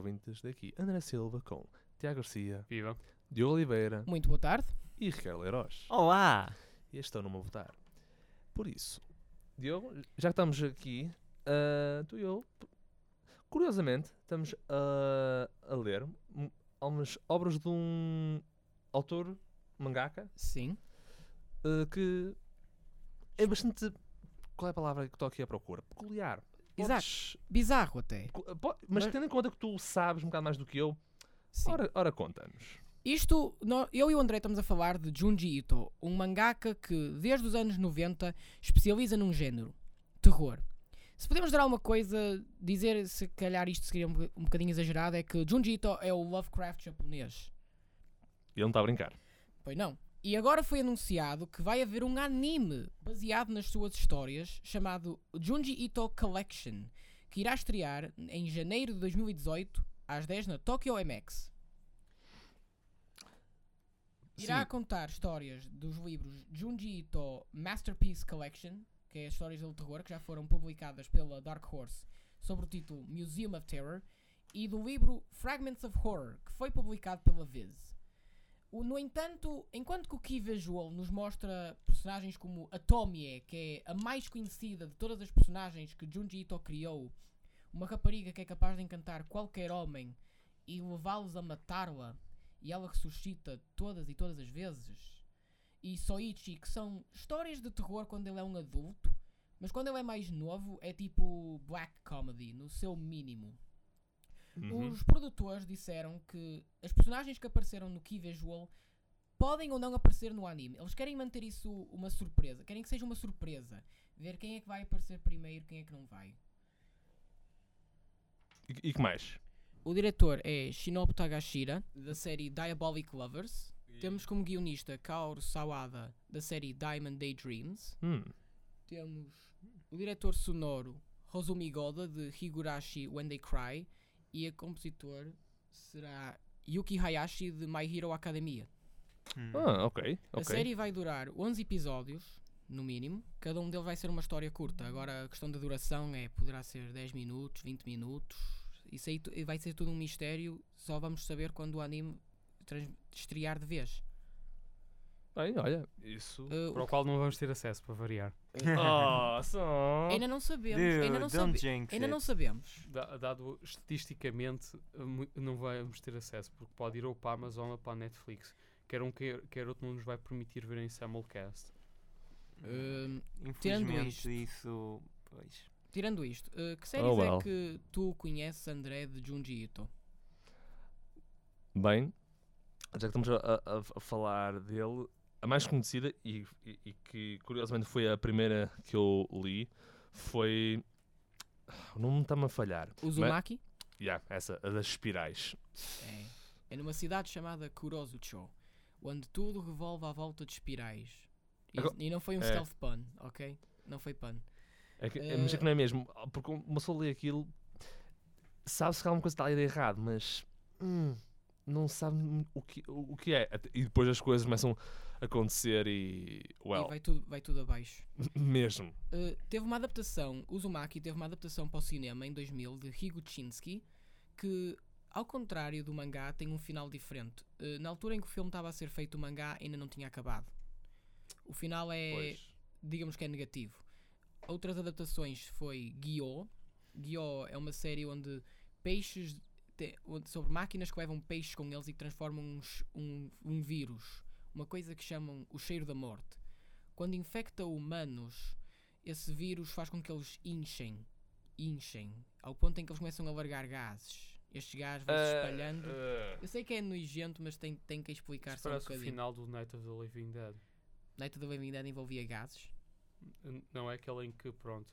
Ouvintes daqui, André Silva com Tiago Garcia, Viva. Diogo Oliveira Muito boa tarde. e Ricardo Leiroz. Olá! E estão numa votar. Por isso, Diogo, já que estamos aqui, ah, tu e eu, curiosamente, estamos a, a ler um- algumas obras de um autor mangaka Sim. ah, que é bastante. Qual é a palavra que estou aqui à procura? Peculiar. Exato. Bizarro até. mas Mas- tendo em conta que tu sabes um bocado mais do que eu, Sim. ora, ora conta-nos. Isto, eu e o André estamos a falar de Junji Ito, um mangaka que desde os anos 90 especializa num género, terror. Se podemos dar alguma coisa, dizer se calhar isto seria um, um bocadinho exagerado, é que Junji Ito é o Lovecraft japonês. Ele não está a brincar. Pois não. E agora foi anunciado que vai haver um anime baseado nas suas histórias chamado Junji Ito Collection, que irá estrear em janeiro de 2018 às 10 na Tokyo MX. Irá Sim. contar histórias dos livros Junji Ito Masterpiece Collection, que é as histórias de terror que já foram publicadas pela Dark Horse sob o título Museum of Terror, e do livro Fragments of Horror, que foi publicado pela Viz. O- no entanto, enquanto que o Key Visual nos mostra personagens como a Tomie, que é a mais conhecida de todas as personagens que Junji Ito criou, uma rapariga que é capaz de encantar qualquer homem e levá-los a matá-la, e ela ressuscita todas e todas as vezes. E Soichi, que são histórias de terror quando ele é um adulto, mas quando ele é mais novo é tipo black comedy, no seu mínimo. Uhum. Os produtores disseram que as personagens que apareceram no Key Visual podem ou não aparecer no anime. Eles querem manter isso uma surpresa. Querem que seja uma surpresa. Ver quem é que vai aparecer primeiro, quem é que não vai. E, e que mais? O diretor é Shinobu Tagashira, da série Diabolic Lovers. Temos como guionista Kaoru Sawada, da série Diamond Daydreams. Hum. Temos o diretor sonoro Hozumi Goda, de Higurashi When They Cry. E a compositor será Yuki Hayashi, de My Hero Academia. Ah, ok. A série vai durar 11 episódios, no mínimo. Cada um deles vai ser uma história curta. Agora a questão da duração é poderá ser 10 minutos, 20 minutos. Isso aí vai ser tudo um mistério. Só vamos saber quando o anime estrear de vez. Bem, olha, isso. Uh, Para o qual não vamos ter acesso, para variar. oh, só. ainda não sabemos. Dude, ainda não, don't sabe- jinx ainda it. não sabemos. Da- Dado estatisticamente, eh, mu- não vamos ter acesso, porque pode ir ou para a Amazon ou para a Netflix. Quer um, quer, quer outro não nos vai permitir ver em simulcast. Hum, Infelizmente isto- isso. Pois. tirando isto, uh, que séries Oh, well. é que tu conheces, André, de Junji Ito? Bem, já que estamos a- a- a falar dele, a mais conhecida e, e- e que curiosamente foi a primeira que eu li foi. O nome está-me a falhar. Uzumaki? Yeah, essa, a das espirais. É. É numa cidade chamada Kurozucho, onde tudo revolve à volta de espirais. E, Agora- e não foi um é. stealth pun, ok? Não foi pun. É que, é, mas é que não é mesmo. Porque uma pessoa lê aquilo, sabe-se que alguma coisa está ali de errado, mas hum, não sabe o que, o, o que é. E depois as coisas começam acontecer e. Well, E vai tudo, vai tudo abaixo. mesmo. Uh, teve uma adaptação, Uzumaki teve uma adaptação para o cinema em 2000 de Higuchinsky, que, ao contrário do mangá, tem um final diferente. Uh, na altura em que o filme estava a ser feito, o mangá ainda não tinha acabado. O final é, Pois. digamos que é negativo. Outras adaptações foi Gyo. Gyo é uma série onde peixes sobre máquinas que levam peixes com eles e que transformam uns- um, um vírus, uma coisa que chamam o cheiro da morte. Quando infecta humanos, esse vírus faz com que eles inchem, inchem, ao ponto em que eles começam a largar gases. Estes gases vão se Ah, espalhando. ah, Eu sei que é nojento, mas tem, tem que explicar só um parece o bocadinho. final do Night of the Living Dead. Night of the Living Dead envolvia gases. Não é aquele em que, pronto,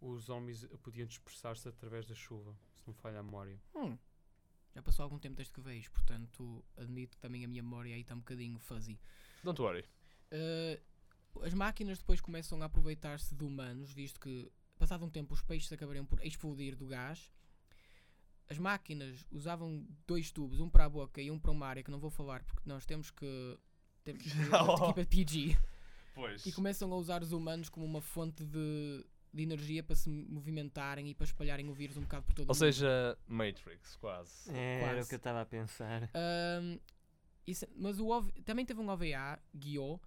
os zombies podiam dispersar-se através da chuva, se não falha a memória. Hum. Já passou algum tempo desde que vejo, portanto admito que também a minha memória aí está um bocadinho fuzzy. Don't worry. Uh, as máquinas depois começam a aproveitar-se de humanos, visto que, passado um tempo, os peixes acabariam por explodir do gás. As máquinas usavam dois tubos, um para a boca e um para uma área que não vou falar porque nós temos que. Temos que equipa PG. Pois. E começam a usar os humanos como uma fonte de, de energia para se movimentarem e para espalharem o vírus um bocado por todo Ou o mundo. seja, Matrix, quase. É, Era o Quase. que eu estava a pensar. Ahm, isso- mas o OV também teve um OVA, Guiô.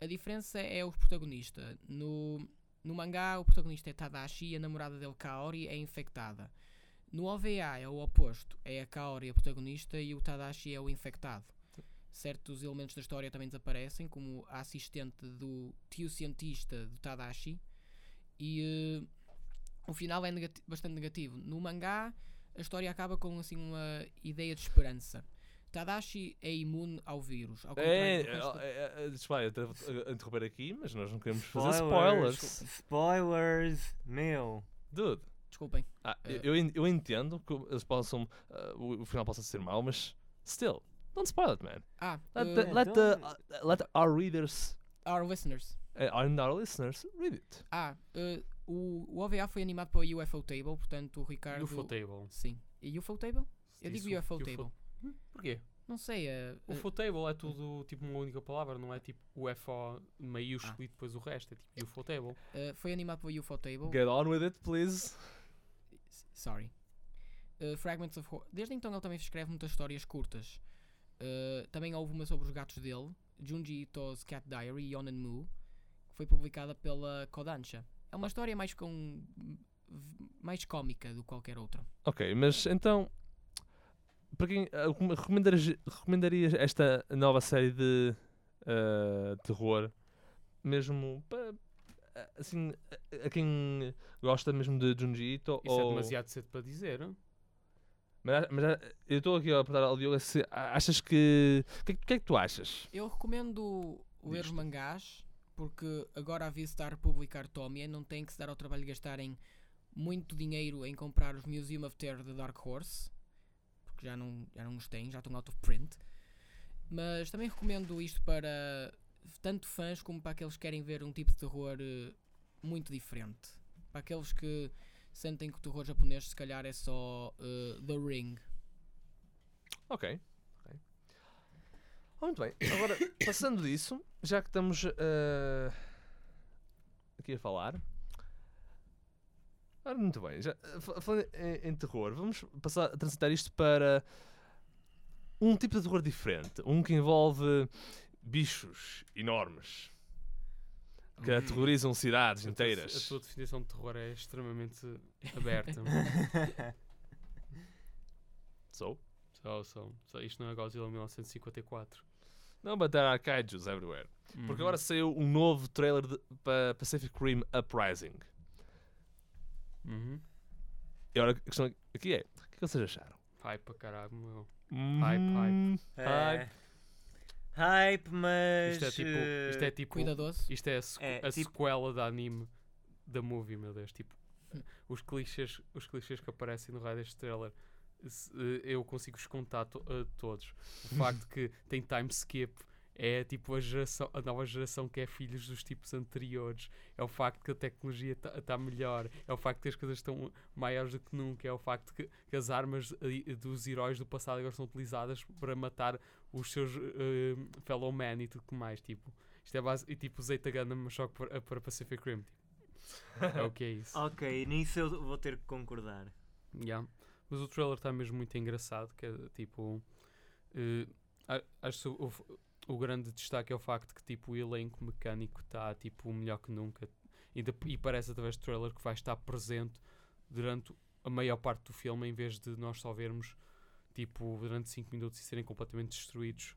A diferença é o protagonista. No, no mangá, o protagonista é Tadashi e a namorada dele, Kaori, é infectada. No OVA é o oposto. É a Kaori a protagonista e o Tadashi é o infectado. Certos elementos da história também desaparecem, como a assistente do tio cientista do Tadashi. E eh, o final é negati- bastante negativo. No mangá, a história acaba com assim uma ideia de esperança. Tadashi é imune ao vírus. Ao É, resto- é, é, é, desculpa, eu devo, uh, interromper aqui, mas nós não queremos fazer spoilers. Spoilers, meu. Dude, Desculpem. ah, Eh. eu, eu entendo que eles possam, uh, o, final possa ser mau, mas still, don't spoil it, man. Ah, Let, eh, the, let, the, uh, let our readers our listeners. Uh, and our listeners read it. Ah, eh, o, o OVA foi animado pela UFO Table, portanto o Ricardo. UFO Table. Sim. E UFO Table? Eu digo u- UFO Table. Hum, Porquê? Não sei. eh, eh, UFO Table é tudo tipo uma única palavra, não é tipo UFO maiúsculo e depois o resto, é tipo UFO Table. eh, foi animado pela UFO Table. Get on with it, please. Sorry. Uh, Fragments of Horror. Desde então ele também escreve muitas histórias curtas. Uh, também houve uma sobre os gatos dele, Junji Ito's Cat Diary, Yonen Mu, que foi publicada pela Kodansha. É uma história mais com mais cómica do que qualquer outra. Ok, mas então, para quem recom- recomendarias, recomendarias esta nova série de uh, terror, mesmo para assim, a, a quem gosta mesmo de Junji Ito? Isso é ou... demasiado cedo para dizer. Mas, mas ah, eu estou aqui a perguntar ao Diogo se a- achas que. O que, é que- é que tu achas? Eu recomendo ler os mangás, porque agora a visitar publicar Tomie não tem que se dar ao trabalho de gastarem muito dinheiro em comprar os Museum of Terror da Dark Horse, porque já não, já não os têm, já estão out of print. Mas também recomendo isto para tanto fãs como para aqueles que querem ver um tipo de terror eh, muito diferente. Para aqueles que sentem que o terror japonês se calhar é só eh, The Ring. Ok. Ah, muito bem. Agora, passando disso, já que estamos ah, aqui a falar. Ora, muito bem. Já, ah, fa- falando em, em terror, vamos passar a transitar isto para um tipo de terror diferente. Um que envolve bichos enormes que aterrorizam cidades A tua- inteiras. A tua definição de terror é extremamente aberta. So? só, só, só, isto não é Godzilla 1954. Não, but there are kaijus everywhere. Porque Uhum. agora saiu um novo trailer para Pacific Rim Uprising. Uhum. E agora a questão aqui é: o que, é que vocês acharam? Hype para caralho, meu. Hum, É. Hype, mas. Isto é tipo. Isto é tipo. Cuidadoso. Isto é a, sequ- É, a tipo- sequela da anime da movie, meu Deus. Tipo, os clichês, os clichês que aparecem no raio deste trailer, eh, eu consigo escontar to a todos. O facto que tem time skip é tipo a, geração, a nova geração que é filhos dos tipos anteriores. É o facto que a tecnologia está melhor. É o facto que as coisas estão maiores do que nunca. É o facto que, que as armas eh, dos heróis do passado agora são utilizadas para matar os seus eh, fellow men e tudo que mais. Tipo, isto é base, e tipo Zeta Gundam, mas só que para, para Pacific Rim. Tipo, é o que é isso. Ok, nisso eu vou ter que concordar. Yeah. Mas o trailer está mesmo muito engraçado, que é tipo. a- acho o, o grande destaque é o facto que tipo, o elenco mecânico está tipo, melhor que nunca. E, de- e parece através do trailer que vai estar presente durante a maior parte do filme, em vez de nós só vermos tipo, durante 5 minutos e serem completamente destruídos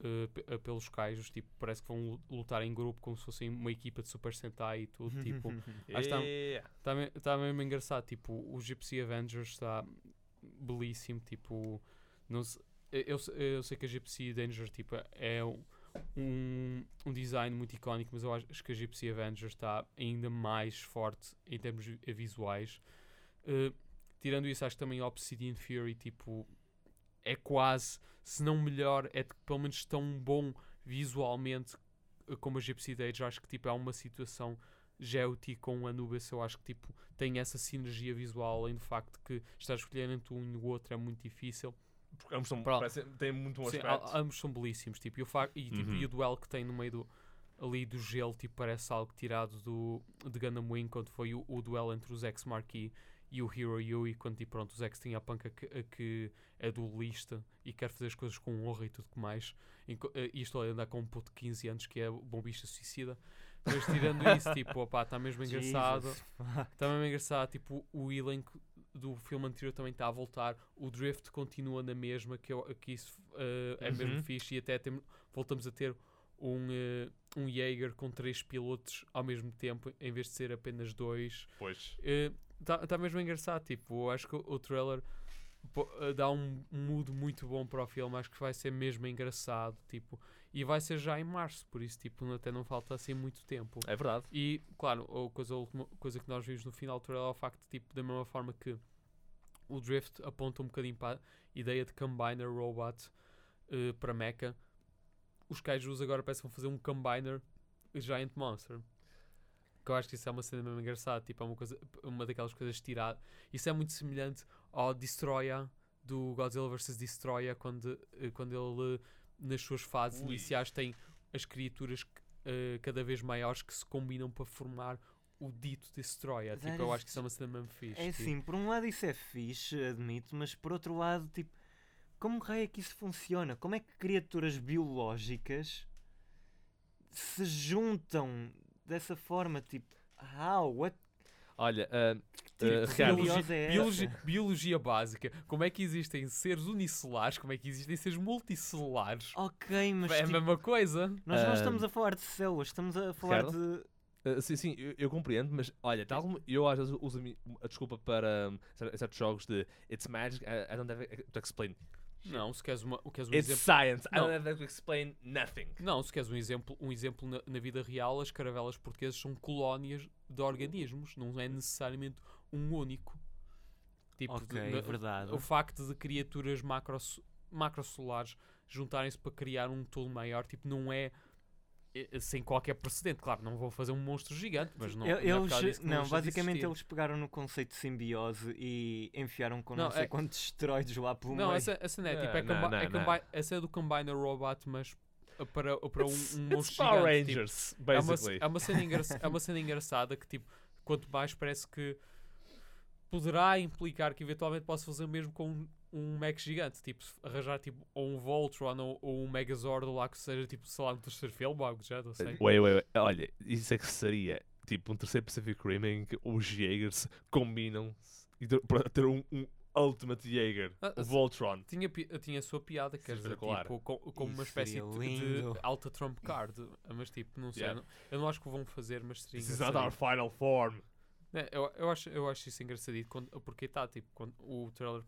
eh, pelos kaijus. Tipo, parece que vão lu- lutar em grupo como se fossem uma equipa de Super Sentai e tudo. tipo, está. Está me- tá mesmo engraçado, tipo, o Gypsy Avengers está belíssimo, tipo, não se- eu, eu se- eu sei que a Gypsy Danger, tipo, é um- um, um design muito icónico, mas eu acho que a Gypsy Avenger está ainda mais forte em termos vi- visuais. Uh, tirando isso, acho que também Obsidian Fury, tipo, é quase, se não melhor, é de- pelo menos tão bom visualmente uh, como a Gypsy Age. Acho que tipo, é uma situação Geoti com Anubis, eu acho que tipo, tem essa sinergia visual, além do facto que estar a escolher entre um e o outro é muito difícil. Porque ambos são, parecem- têm muito bom Sim, aspecto. a- ambos são belíssimos, tipo, e, o e, tipo, Uhum. e o duelo que tem no meio do, ali do gelo, tipo, parece algo tirado do, de Gundam Wing, quando foi o, o duelo entre os X Marquee e o Hero Yui, quando, tipo, pronto, os X tinha a panca que, a que é duelista e quer fazer as coisas com honra e tudo que mais. Enco- eh, Isto a andar com um puto de 15 anos que é bombista suicida. Mas tirando isso, tipo, opá, está mesmo engraçado. Está mesmo engraçado, tipo, o elenco do filme anterior também está a voltar, o Drift continua na mesma, que, eu, que isso eh, é mesmo Uhum. fixe, e até tem- voltamos a ter um, eh, um Jaeger com três pilotos ao mesmo tempo, em vez de ser apenas dois. Pois. Está tá mesmo engraçado, tipo, eu acho que o, o trailer eh, dá um, mood muito bom para o filme, acho que vai ser mesmo engraçado, tipo, e vai ser já em março, por isso, tipo, até não falta assim muito tempo. É verdade. E, claro, a coisa, a última coisa que nós vimos no final do trailer é o facto tipo, da mesma forma que o Drift aponta um bocadinho para a ideia de Combiner Robot eh, para Mecha, os Kaijus agora parecem que vão fazer um Combiner Giant Monster. Que eu acho que isso é uma cena mesmo engraçada, tipo, é uma, coisa, uma daquelas coisas tiradas. Isso é muito semelhante ao Destroya do Godzilla vs. Destroya, quando, eh, quando ele, eh, nas suas fases Ui. iniciais, tem as criaturas eh, cada vez maiores que se combinam para formar o dito Destroya. Tipo, era eu acho que isso é uma cena mesmo fixe. É tipo. assim, por um lado isso é fixe, admito, mas por outro lado, tipo, como raio é que isso funciona? Como é que criaturas biológicas se juntam dessa forma? Tipo, how? What? Olha, ah, que Ricardo, biologia é? Biologia, biologia básica. Como é que existem seres unicelares? Como é que existem seres multicelulares? Ok, mas é a tipo, mesma coisa. nós não Ah, estamos a falar de células, estamos a falar Ricardo? de. Uh, sim, sim, eu, eu compreendo, mas olha, tal como eu às vezes uso a, a desculpa para um, cer- certos jogos de It's magic, I, I don't have to explain. Não, se queres, uma, o queres um It's exemplo. science, I Não. don't have to explain nothing. Não, se queres um exemplo, um exemplo na, na vida real, as caravelas portuguesas são colónias de organismos, não é necessariamente um único. Tipo, Ok, de- verdade. o facto de criaturas macros, macrosolares juntarem-se para criar um todo maior, tipo, não é sem qualquer precedente. Claro, não vão fazer um monstro gigante, mas não, não é eles, causa disso que não, de basicamente eles pegaram no conceito de simbiose e enfiaram com não, Não, sei é- quantos esteroides lá pelo Não, meio. essa, essa não é, tipo, é, Não, combi- não, é não. combi- essa é do Combiner Robot, mas para, para um, It's, um monstro Power gigante. tipo, Rangers, é, uma, basically. é, uma cena engraça- é uma cena engraçada que, tipo, quanto mais parece que poderá implicar que eventualmente possa fazer o mesmo com um, mech gigante, tipo, arranjar tipo, ou um Voltron ou, ou um Megazord ou lá que seja, tipo, sei lá, no terceiro filme, algo já, não sei. Wait, wait, wait. Olha, isso é que seria tipo um terceiro Pacific Rim em que os Jaegers combinam-se ter- para ter um, um Ultimate Jaeger, Ah, o se- Voltron. Tinha, tinha a sua piada, quer dizer, tipo, com, com uma espécie de, lindo. de alta trump card, mas tipo, não sei, Yeah. eu não- eu não acho que o vão fazer, mas seria This is not our final form. É, eu, eu, acho, eu acho isso engraçadito quando, porque está tipo quando o trailer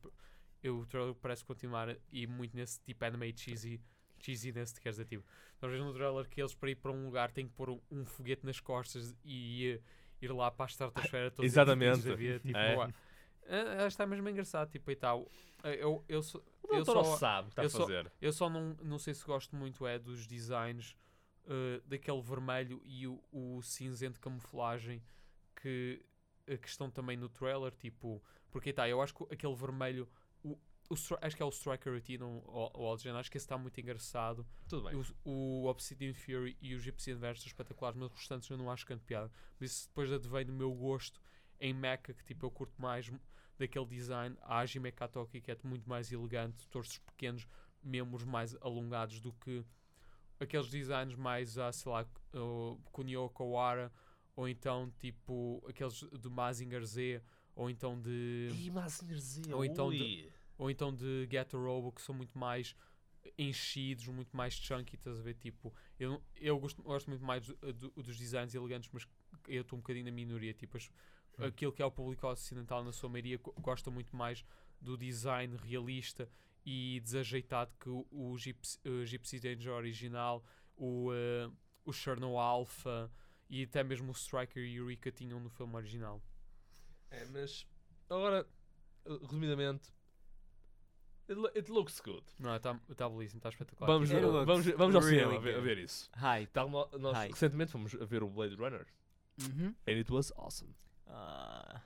eu, o trailer parece continuar e muito nesse tipo anime cheesy cheesiness quer dizer tipo nós vemos no trailer que eles para ir para um lugar têm que pôr um, um foguete nas costas e ir, ir lá para a estratosfera todos Exatamente. Da vida, tipo, É. Ah, está mesmo engraçado tipo e tal eu, eu, só, O eu só, sabe o que está eu a só- fazer. eu só não, não sei se gosto muito é dos designs uh, daquele vermelho e o, o cinzento de camuflagem que, uh, que estão também no trailer, tipo, porque tá, eu acho que aquele vermelho, o, acho que é o Striker Retina ou o Algen, acho que esse está muito engraçado. Tudo bem. O, o Obsidian Fury e o Gypsy Inverse são espetaculares, mas os restantes eu não acho grande piada. Por isso depois advém do meu gosto em Mecha, que tipo eu curto mais daquele design, a Hajime Katoki, que é muito mais elegante, torsos pequenos, membros mais alongados do que aqueles designs mais, ah, sei lá, Kunio Kawara, ou então tipo aqueles do Mazinger Z, ou então de Ih, Mazinger Z, ou então de- ui. Ou então de Get a Robo, que são muito mais enchidos, muito mais chunky, estás a ver? Tipo, eu, eu gosto, gosto muito mais do- do- dos designs elegantes, mas eu estou um bocadinho na minoria. Tipo, as- Hum. aquilo que é o público ocidental, na sua maioria, go- gosta muito mais do design realista e desajeitado que o, o Gypsy, o Gypsy Danger original, o, eh, o Cherno Alpha e até mesmo o Striker e Eureka tinham no filme original. É, mas agora, uh, resumidamente, it, lo- it looks good. Não, está tá belíssimo, está espetacular. Vamos, It uh, vamos, vamos ao really cinema a ver, a good. ver isso. Hype. Tal como nós Hype. recentemente fomos a ver o Blade Runner. Uhum. And it was awesome. Ah,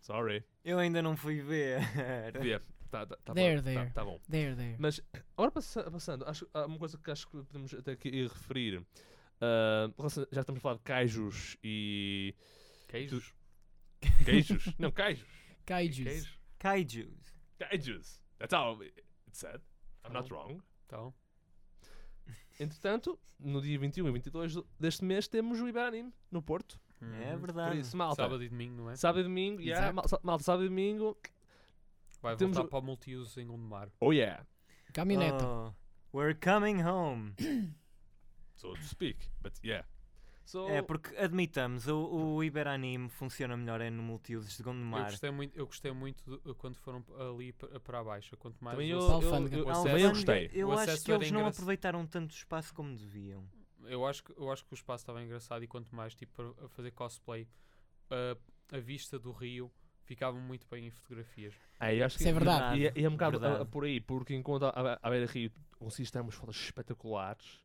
Sorry. eu ainda não fui ver. Yeah, tá, tá, tá There, bom, there. Tá, tá bom. There, there. Mas agora passa- passando, acho, há uma coisa que acho que podemos até aqui referir. Relaciona- já estamos a falar de kaijus e. Queijos. Queijos? não, kaijus. Kaijus. Queijos. Kaijus. That's how it said. I'm not Oh. wrong. Então, Entretanto, no dia 21 e 22 deste mês temos o Iberanime no Porto. É uhum. Por verdade. isso, malta. Sábado e domingo, não é? Sábado e domingo, yeah, Exato. mal- sa- malta, sábado e domingo. Vai Temos voltar o- para o multiuso em Gondomar. Oh yeah. Caminhoneta. Oh, we're coming home. So to speak. But yeah. So, É porque, admitamos, o, o Iberanime funciona melhor é no multiusos de Eu Gondomar. gostei muito, eu gostei muito de- quando foram ali pa- para a baixa. Quanto mais também eu, eu, eu, eu gostei. Eu acho que eles não engraç- aproveitaram tanto espaço como deviam. eu acho que eu acho que o espaço estava engraçado e quanto mais tipo a- a fazer cosplay a, a vista do rio ficava muito bem em fotografias. É, eu acho que Isso é verdade. E, é- e é um bocado Verdade. ah, por aí, porque enquanto a, a Beira Rio conseguiste ter umas fotos espetaculares,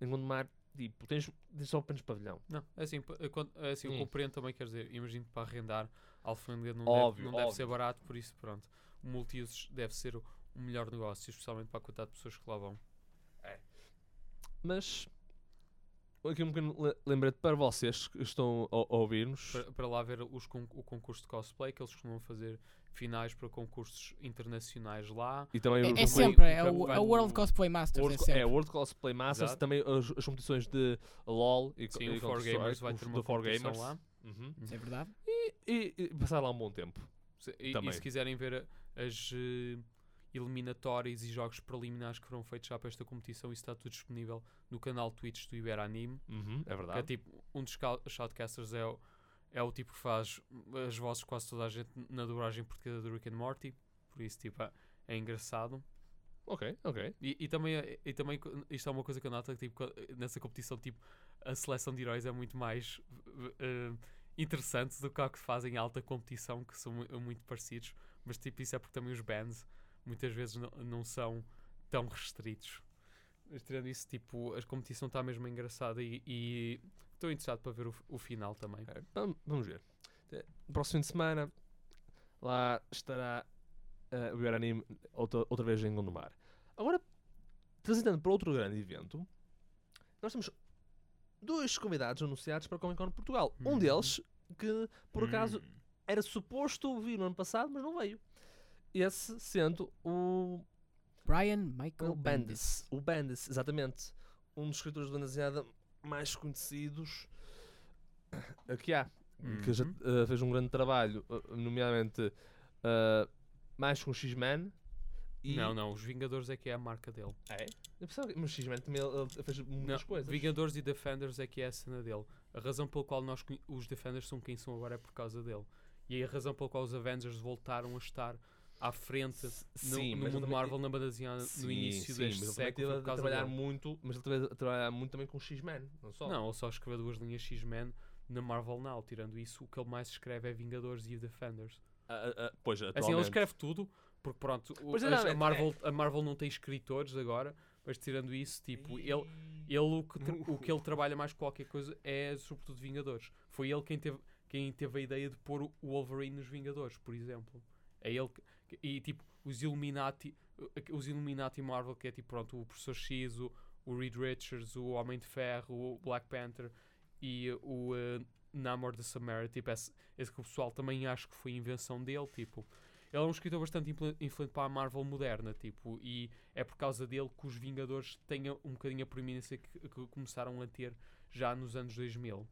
em Gondomar, tipo, tens, tens só apenas pavilhão. Não, é assim, é quando- é assim eu Hum. compreendo também, quer dizer, imagino que para arrendar alfândega não Óbvio, deve, não deve ser barato, por isso pronto. O multiusos deve ser o, melhor negócio, especialmente para a quantidade de pessoas que lá vão. Mas, aqui um pequeno le- lembrete para vocês que estão a, a ouvir-nos. Para, para lá ver os con- o concurso de cosplay, que eles costumam fazer finais para concursos internacionais lá. E também É, é sempre, é o, é o World Cosplay Masters. World, é sempre. é, World Cosplay Masters, Exato. também as, as competições de LOL e, Sim, e o 4 Counter-Strike, Gamers vai o- ter do uma 4 competição Gamers. lá. Uhum. Isso é verdade. E, e passar lá um bom tempo. Se- E, Também. e se quiserem ver as eh, eliminatórias e jogos preliminares que foram feitos já para esta competição, isso está tudo disponível no canal Twitch do Iberanime. Uhum, é é verdade. tipo, um dos shoutcasters é o, é o tipo que faz as vozes de quase toda a gente na dobragem portuguesa do Rick and Morty. Por isso, tipo, é, é engraçado. Ok, ok. E, e também, é- e também isto é uma coisa que eu noto, que, tipo, nessa competição, tipo, a seleção de heróis é muito mais eh, interessante do que a que fazem em alta competição, que são mu- muito parecidos. Mas, tipo, isso é porque também os bands muitas vezes não, não são tão restritos. Mas, tirando isso, tipo, a competição está mesmo engraçada e estou interessado para ver o, o final também. É, vam- vamos ver. Eh, No próximo fim de semana, lá estará eh, o Iberanime outra, outra vez em Gondomar. Agora, transitando para outro grande evento, nós temos dois convidados anunciados para a Comic Con Portugal. Um Uhum. deles, que por acaso Hum. era suposto vir no ano passado, mas não veio. Esse sendo o Brian Michael o Bendis. Bendis. O Bendis, exatamente. Um dos escritores de banda desenhada mais conhecidos que há. Que já Uhum. eh, fez um grande trabalho, eh, nomeadamente eh, mais com X-Men. e- Não, não, os Vingadores é que é a marca dele. É? Eu pensava que mas X-Men também ele, fez muitas Não, coisas. Vingadores e Defenders é que é a cena dele. A razão pela qual nós, os Defenders são quem são agora é por causa dele. E a razão pela qual os Avengers voltaram a estar à frente no, Sim, no mundo Marvel na banda desenhada no início sim, deste mas ele século foi a trabalhar muito, mas ele teve a trabalhar muito também com X-Men, não só. Não, ele só escreveu duas linhas X-Men na Marvel Now. Tirando isso, o que ele mais escreve é Vingadores e Defenders. Ah, ah, pois, Assim, ele atualmente. escreve tudo, porque pronto, o- é, a, é- Marvel, a Marvel não tem escritores agora, mas tirando isso, tipo, ele, ele o, que o que ele trabalha mais que qualquer coisa é sobretudo Vingadores. Foi ele quem teve, quem teve a ideia de pôr o Wolverine nos Vingadores, por exemplo. É ele que- e tipo, os Illuminati, uh, os Illuminati Marvel, que é tipo, pronto, o Professor X, o, o Reed Richards, o Homem de Ferro, o Black Panther e uh, o uh, Namor de Samara, tipo, esse, esse que o pessoal também acho que foi invenção dele, tipo. Ele é um escritor bastante influ- influente para a Marvel moderna, tipo, e é por causa dele que os Vingadores têm um bocadinho a proeminência que, que começaram a ter já nos anos 2000.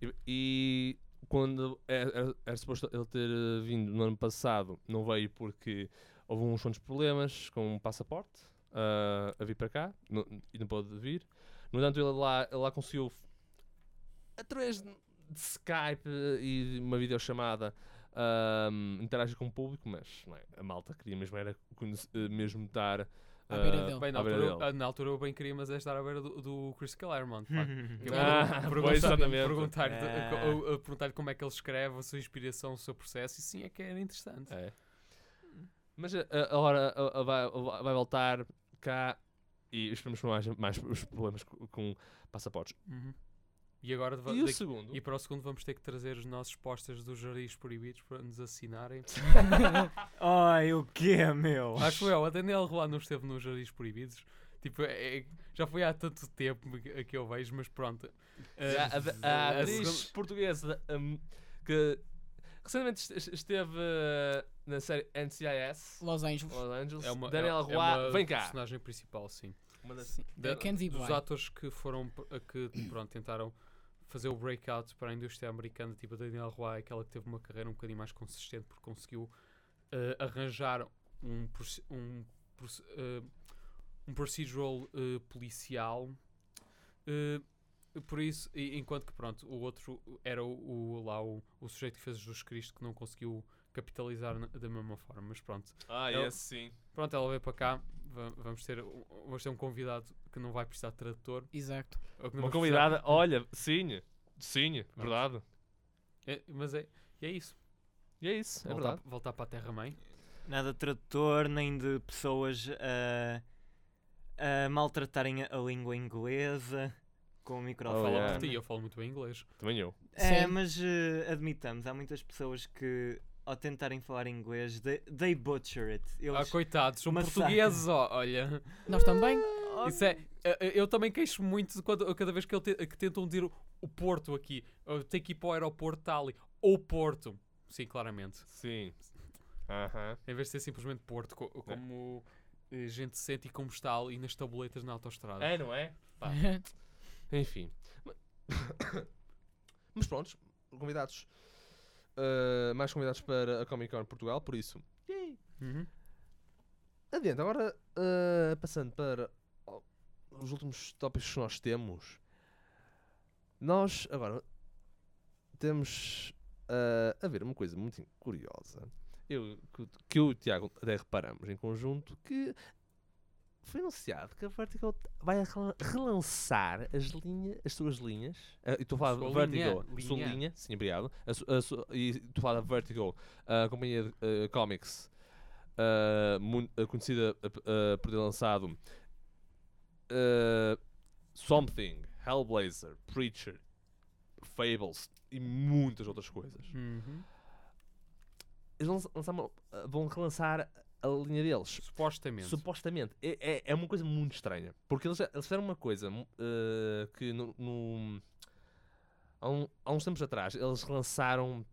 E, e quando era, era- era suposto ele ter eh, vindo no ano passado, não veio porque houve uns quantos problemas com o passaporte ah, a vir para cá e não pôde vir. No entanto, ele lá, ele lá conseguiu, através de Skype eh, e uma videochamada, ahm, interagir com o público, mas é, a malta queria mesmo, era mesmo estar À beira ah, dele. Bem, na à beira altura, dele. ah, na altura eu bem queria, mas é estar à beira do, do Chris Claremont. é Ah, perguntar-. Perguntar-lhe Ah. co- o- perguntar-lhe como é que ele escreve, a sua inspiração, o seu processo, e sim é que era interessante. É. Mas ah, ah, agora ah, ah, vai, vai voltar cá e esperamos que não haja mais os problemas co- com passaportes. Uhum. E agora E daqui- segundo? e para o segundo vamos ter que trazer os nossos posters dos jardins proibidos para nos assinarem. Ai, o quê, meu? Acho eu, a Daniel Roy não esteve nos jardins proibidos. Tipo, é- é- já foi há tanto tempo que que eu vejo, mas pronto. Ah, a, a a atriz segunda- portuguesa um, que recentemente est- esteve uh, na série NCIS Los Angeles. Los Angeles. é uma, Daniel é, Roy, é uma vem cá. personagem principal, sim. Uma das- Sim. Da- É dos atores que foram que pronto, tentaram fazer o breakout para a indústria americana, tipo a Daniel Roy, aquela que teve uma carreira um bocadinho mais consistente porque conseguiu eh, arranjar um, um, eh, um procedural eh, policial. por isso, e- enquanto que pronto, o outro era o, o- lá o, o sujeito que fez Jesus Cristo que não conseguiu capitalizar na- da mesma forma, mas pronto. Ah, esse sim. Pronto, ela veio para cá. va- Vamos ter, vamos ter um convidado que não vai precisar de tradutor. Exato. ou que não Uma vai precisar- convidada, olha, sim, sim, verdade. É, mas é, e é isso. E é isso, é voltar, verdade. voltar para a Terra-mãe. Nada de tradutor, nem de pessoas a, a maltratarem a, língua inglesa com o microfone. Oh, Fala yeah. por ti, eu falo muito bem inglês. Também eu. É, Sim. mas eh, admitamos, há muitas pessoas que ao tentarem falar inglês, they, they butcher it. Ah, Eles, coitados, são massacram. portugueses, ó, olha. Nós também. Oh, Isso é, eu também queixo muito quando, cada vez que, ele te- que tentam dizer o, Porto aqui. Eu tenho que ir para o aeroporto tal ali. Ou Porto. Sim, claramente. Sim. Aham. Em vez de ser simplesmente Porto, co- como eh, gente sente e como está ali nas tabuletas na autostrada. É, não é? Pá. Enfim. Ma- Mas prontos, convidados. uh, mais convidados para a Comic Con Portugal, por isso. Uhum. Adiante, agora uh, passando para os últimos tópicos que nós temos. Nós agora temos uh, a ver uma coisa muito curiosa. Eu, que, que eu e o Tiago até reparamos em conjunto que foi anunciado que a Vertigo vai rela- relançar as, linhas, as suas linhas. Ah, e estou a falar de Sua linha, Vertigo, a sua linha. linha, sim, obrigado. A a e estou a falar da Vertigo, a companhia de eh, comics ah, conhecida por ter lançado ah, Something, Hellblazer, Preacher, Fables e muitas outras coisas. Uhum. Eles lançaram- ah, vão relançar a linha deles. Supostamente. Supostamente. É, é, é uma coisa muito estranha. Porque eles, eles fizeram uma coisa eh, que no, no- há, um- há uns tempos atrás eles lançaram.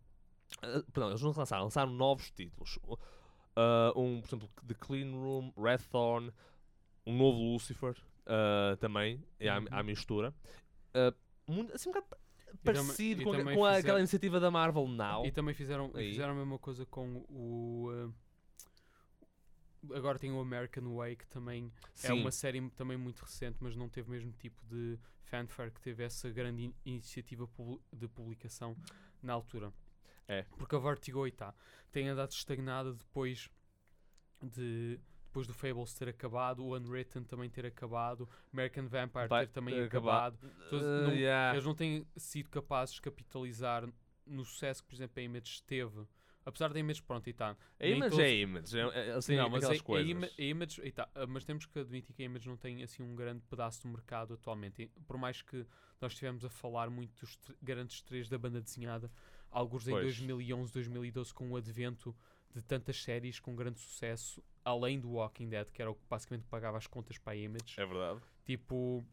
eh, perdão, eles não lançaram, lançaram novos títulos. Ah, um, por exemplo, The Clean Room, Red Thorn, um novo Lucifer eh, também, é à, à Uhum. mistura. Ah, muito, assim um bocado parecido com, com fizeram- aquela iniciativa da Marvel Now. E também fizeram, Aí. fizeram a mesma coisa com o. uh, agora tem o American Way, que também é Sim. uma série também muito recente, mas não teve o mesmo tipo de fanfare que teve essa grande in- iniciativa de publicação na altura. É. Porque a Vertigo aí tá, tem andado estagnada depois de. Depois do Fables ter acabado, o Unwritten também ter acabado, American Vampire Vai- ter também acabado. Todos- Ah, não- yeah. Eles não têm sido capazes de capitalizar no sucesso que, por exemplo, a Image teve. Apesar da Image, pronto, e tá. A image todos- é image. É, é, assim, não, mas a, aquelas a coisas. ima- a Image, e tá, ah, mas temos que admitir que a Image não tem assim um grande pedaço do mercado atualmente. E por mais que nós estivemos a falar muito dos grandes três da banda desenhada, alguns em Pois. 2011, 2012, com o advento de tantas séries com grande sucesso, além do Walking Dead, que era o que basicamente pagava as contas para a Image. É verdade. Tipo,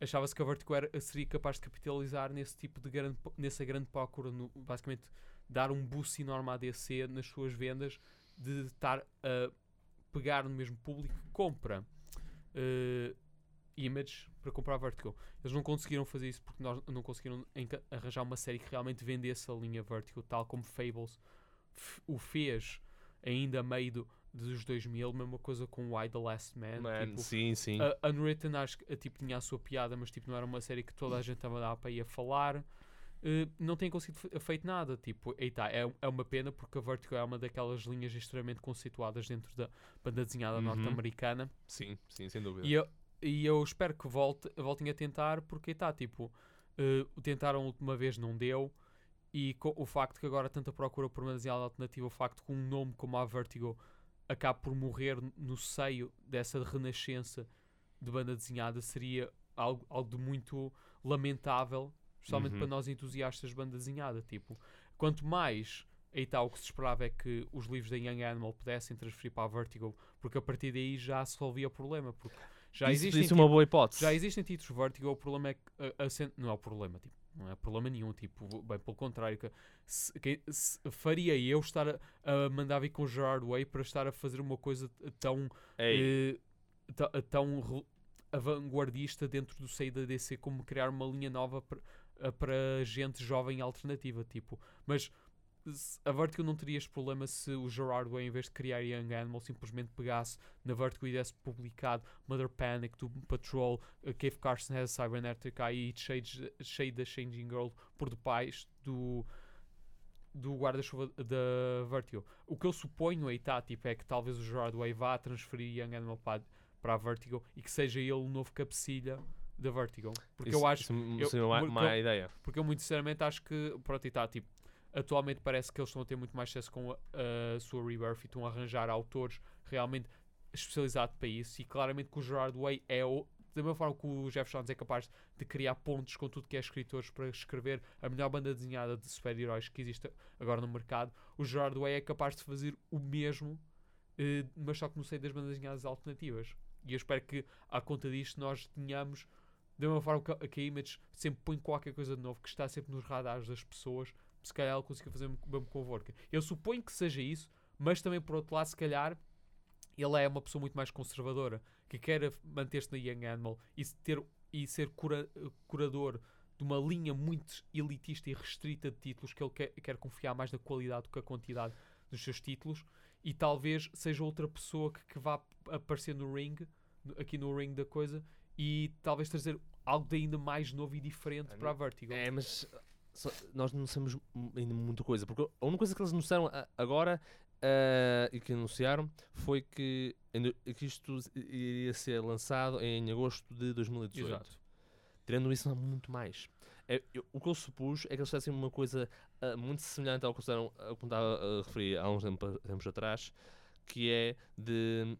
achava-se que a Vertigo era, seria capaz de capitalizar nesse tipo de grande, nessa grande procura, no- basicamente dar um boost enorme à DC nas suas vendas, de estar a pegar no mesmo público que compra eh, Image para comprar a Vertigo. Eles não conseguiram fazer isso porque nós não conseguiram arranjar uma série que realmente vendesse a linha Vertigo, tal como Fables o fez ainda meio do- dos 2000, mesma coisa com Why the Last Man. Man, tipo, sim, sim. a Unwritten acho que uh, tipo, tinha a sua piada, mas tipo, não era uma série que toda a gente estava para ir a falar. eh, não têm conseguido fe- feito nada. Tipo, tá, é, é uma pena porque a Vertigo é uma daquelas linhas extremamente conceituadas dentro da banda desenhada Uhum. norte-americana. Sim, sim, sem dúvida. E eu, e eu espero que volte, voltem a tentar, porque está, tipo, eh, tentaram a última vez, não deu. E o facto que agora tanta procura por uma desenhada alternativa, o facto que um nome como a Vertigo acabe por morrer no seio dessa renascença de banda desenhada seria algo, algo de muito lamentável, especialmente Uhum. para nós entusiastas de banda desenhada. Tipo, quanto mais aí está o que se esperava é que os livros da Young Animal pudessem transferir para a Vertigo, porque a partir daí já se resolvia o problema. Porque já isso, existem, isso é uma boa hipótese. já existem títulos Vertigo, o problema é que a- a não é o problema, tipo, não é problema nenhum, tipo, bem pelo contrário, que se- que- se- faria eu estar a, a mandar vir com o Gerard Way para estar a fazer uma coisa tão eh, tão vanguardista dentro do seio da DC como criar uma linha nova para, eh, gente jovem alternativa, tipo, mas a Vertigo não teria este problema se o Gerard Way, em vez de criar Young Animal, simplesmente pegasse na Vertigo e desse publicado Mother Panic, Doom Patrol, uh, Cave Carson has Cybernetica e Shade, Shade da Changing Girl por depois do do guarda-chuva da Vertigo. O que eu suponho aí tá, tipo, é que talvez o Gerard Way vá transferir Young Animal para, para a Vertigo e que seja ele o novo cabecilha da Vertigo. Porque isso, eu acho, isso é eu- seria uma, porque uma ideia. porque eu muito sinceramente acho que, pronto, e tá, tipo, atualmente parece que eles estão a ter muito mais sucesso com a, a sua Rebirth e estão a arranjar autores realmente especializados para isso e claramente que o Gerard Way é o da mesma forma que o Jeff Johns é capaz de criar pontos com tudo que é escritores para escrever a melhor banda desenhada de super-heróis que existe agora no mercado, o Gerard Way é capaz de fazer o mesmo, eh, mas só que no seio das bandas desenhadas alternativas. E eu espero que, à conta disto, nós tenhamos, da mesma forma que a, que a Image sempre põe qualquer coisa de novo, que está sempre nos radares das pessoas, se calhar ela consiga fazer o mesmo com a Vorka. Eu suponho que seja isso, mas também, por outro lado, se calhar, ele é uma pessoa muito mais conservadora, que quer manter-se na Young Animal e, ter, e ser cura- curador de uma linha muito elitista e restrita de títulos, que ele quer, quer confiar mais na qualidade do que a quantidade dos seus títulos, e talvez seja outra pessoa que, que vá aparecer no ring, aqui no ring da coisa, e talvez trazer algo de ainda mais novo e diferente Ah, para a Vertigo. É, mas só- nós não sabemos ainda muita coisa. Porque a única coisa que eles anunciaram agora eh, e que anunciaram foi que, que isto iria ser lançado em agosto de 2018. Exato. Tirando isso, não há muito mais. É, eu- o que eu supus é que eles fizessem uma coisa ah, muito semelhante ao que eu estava a referir há uns tempo- tempos atrás, que é de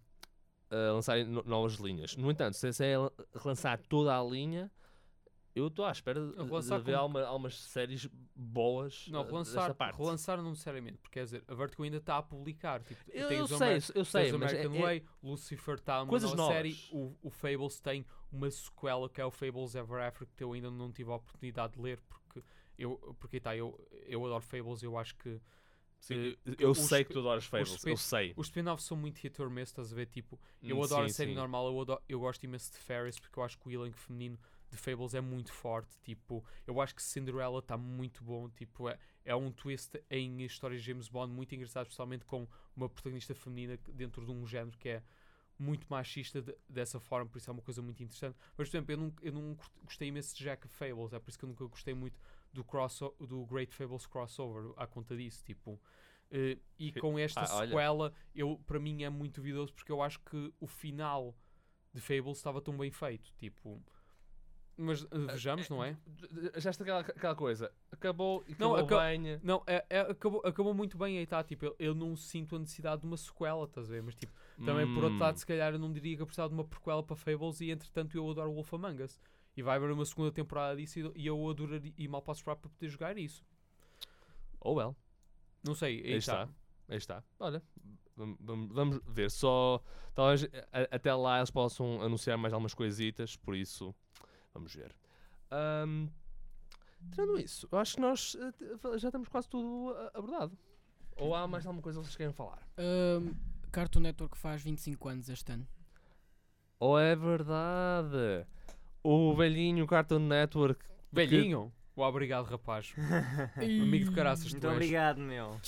ah, lançarem no- novas linhas. No entanto, se é la- relançar toda a linha, eu estou à espera de, ver como- alguma, algumas séries boas Não, relançar, dessa parte. relançar não necessariamente, porque quer dizer, a Vertigo ainda está a publicar. Tipo, Eu, tem eu sei, eu sei, mas é, American é- Way, Lucifer está uma Coisas nova novas. série, o, o Fables tem uma sequela que é o Fables Ever After que eu ainda não tive a oportunidade de ler porque eu, porque tá, eu, eu adoro Fables, eu acho que sim, eh, eu os sei que tu adoras Fables, eu sei. os spin-offs são muito hit or miss, estás a ver? Tipo, eu Hum, adoro sim, a série sim. normal, eu, adoro- eu gosto imenso de Ferris porque eu acho que o healing feminino de Fables é muito forte. Tipo, eu acho que Cinderella está muito bom. Tipo, é, é um twist em histórias de James Bond muito engraçado, especialmente com uma protagonista feminina dentro de um género que é muito machista de- dessa forma, por isso é uma coisa muito interessante. Mas, por exemplo, eu não, eu não gostei imenso de Jack Fables, é por isso que eu nunca gostei muito do, crosso, do Great Fables crossover, à conta disso. Tipo, eh, e com esta Ah, olha. sequela, eu, para mim é muito duvidoso porque eu acho que o final de Fables estava tão bem feito. Tipo, mas eh, vejamos, não é? Já está aquela, aquela coisa, acabou e Não, acabou aca- bem. Não, é, é- acabou, acabou muito bem aí, tá? Tipo, eu, eu não sinto a necessidade de uma sequela, estás a ver? Mas, tipo, também por outro Hum. lado, se calhar eu não diria que eu precisava de uma prequela para Fables e entretanto eu adoro Wolf Among Us. E vai haver uma segunda temporada disso e- eu adoraria e mal posso esperar para poder jogar isso. Oh well. Não sei, aí, Aí está. está. Aí está. Olha, vam- vam- vamos ver. Só talvez a- até lá eles possam anunciar mais algumas coisitas, por isso vamos ver. Ahm, tirando isso, eu acho que nós eh, te- já temos quase tudo ah, abordado. Ou há mais alguma coisa que vocês querem falar? Ahm, Cartoon Network faz 25 anos este ano. Ou é verdade? O velhinho Cartoon Network. Velhinho? Oh, obrigado, rapaz. Amigo de caraças, tu Muito és. obrigado, meu.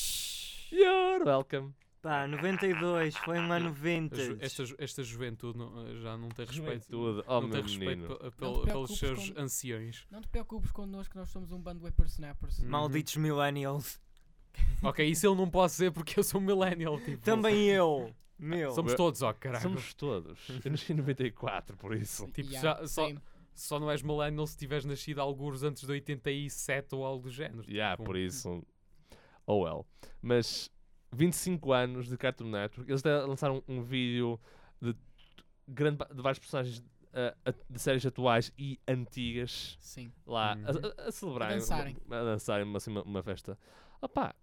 You're welcome. Pá, 92, foi um ano vintage. esta, ju- esta juventude não- já não tem respeito. Juventude, oh não tem respeito menino. pe- Não te pel- pelos seus com- anciões. Não te preocupes connosco que nós somos um bando de whippersnappers. Hum. Malditos millennials. Ok, isso eu não posso dizer porque eu sou um millennial. Tipo, Também eu. Meu. Somos todos, ó caralho. Somos todos. Eu nasci em 94, por isso. Tipo, Yeah, já- só-. Só não és millennial se tiveres nascido alguns antes de 87 ou algo do género. Yeah, Tipo, por isso. Oh well. Mas 25 anos de Cartoon Network. Eles até lançaram um vídeo de, grande, de vários personagens a- de séries atuais e antigas Sim. lá a- Uhum. a, a celebrarem. A dançarem. Uma, a dançarem assim, uma, uma festa. Opá.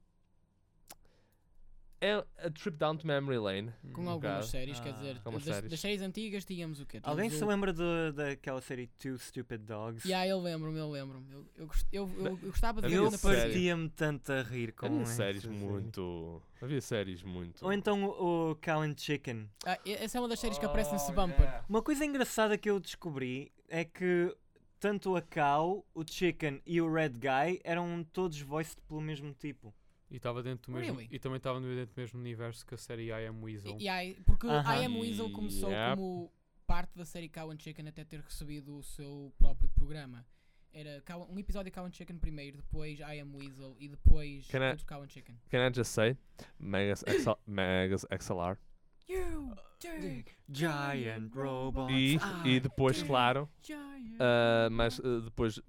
É a trip down to memory lane. Com hum, algumas bocado. séries, quer Ah. dizer, Algumas das, séries. das séries antigas tínhamos o quê? Tínhamos Alguém o... se lembra daquela série Two Stupid Dogs? Yeah, eu lembro-me, eu lembro-me. Eu, eu, eu, eu, eu gostava de Havia ver Eu partia-me tanto a rir com Havia séries série. muito. Havia séries muito. Ou então o, o Cow and Chicken. Ah, essa é uma das séries que aparece nesse Oh, bumper. yeah. Uma coisa engraçada que eu descobri é que tanto a Cow, o Chicken e o Red Guy eram todos voiced pelo mesmo tipo. E estava dentro do mesmo. Really? E também estava dentro do mesmo universo que a série I Am Weasel. E, e aí- porque Aham. I Am Weasel começou Yep. como parte da série Cow and Chicken até ter recebido o seu próprio programa. Era Cow- um episódio de Cow and Chicken primeiro, depois I Am Weasel e depois Can I- outro Cow and Chicken. Can I just say? Megas, XL, Megas XLR. You dig Giant robots. E, e I depois, claro, ah, mas ah, depois,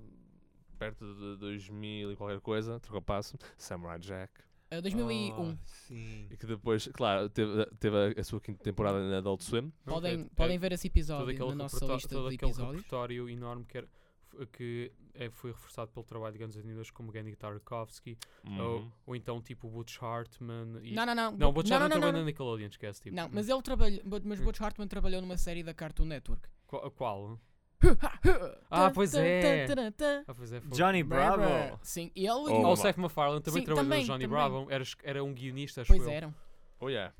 perto de 2000 e qualquer coisa, trocou passo, Samurai Jack. Ah, 2001. Oh, sim. E que depois, claro, teve, teve a, a sua quinta temporada na Adult Swim. Podem, é- podem é ver esse todo episódio aquele na nossa lista todo de aquele episódios. repertório enorme que, era, que é, foi reforçado pelo trabalho de grandes animadores como Genndy Tarkovsky ou, Uhum. ou então tipo Butch Hartman. E... Não, não, não. Não, Bu- Butch não, Hartman não, não, trabalhou não. na Nickelodeon, esquece. Tipo, Não, mas ele trabalhou. Mas. Butch Hartman trabalhou numa série da Cartoon Network. Qual? qual? Ah, pois é. Ah, pois é. foi. Johnny Bravo. Sim, ele e Oh, o. o Seth MacFarlane também Sim, trabalhou também, no Johnny também. Bravo. Era, um guionista, acho Pois eu. eram. Oh yeah.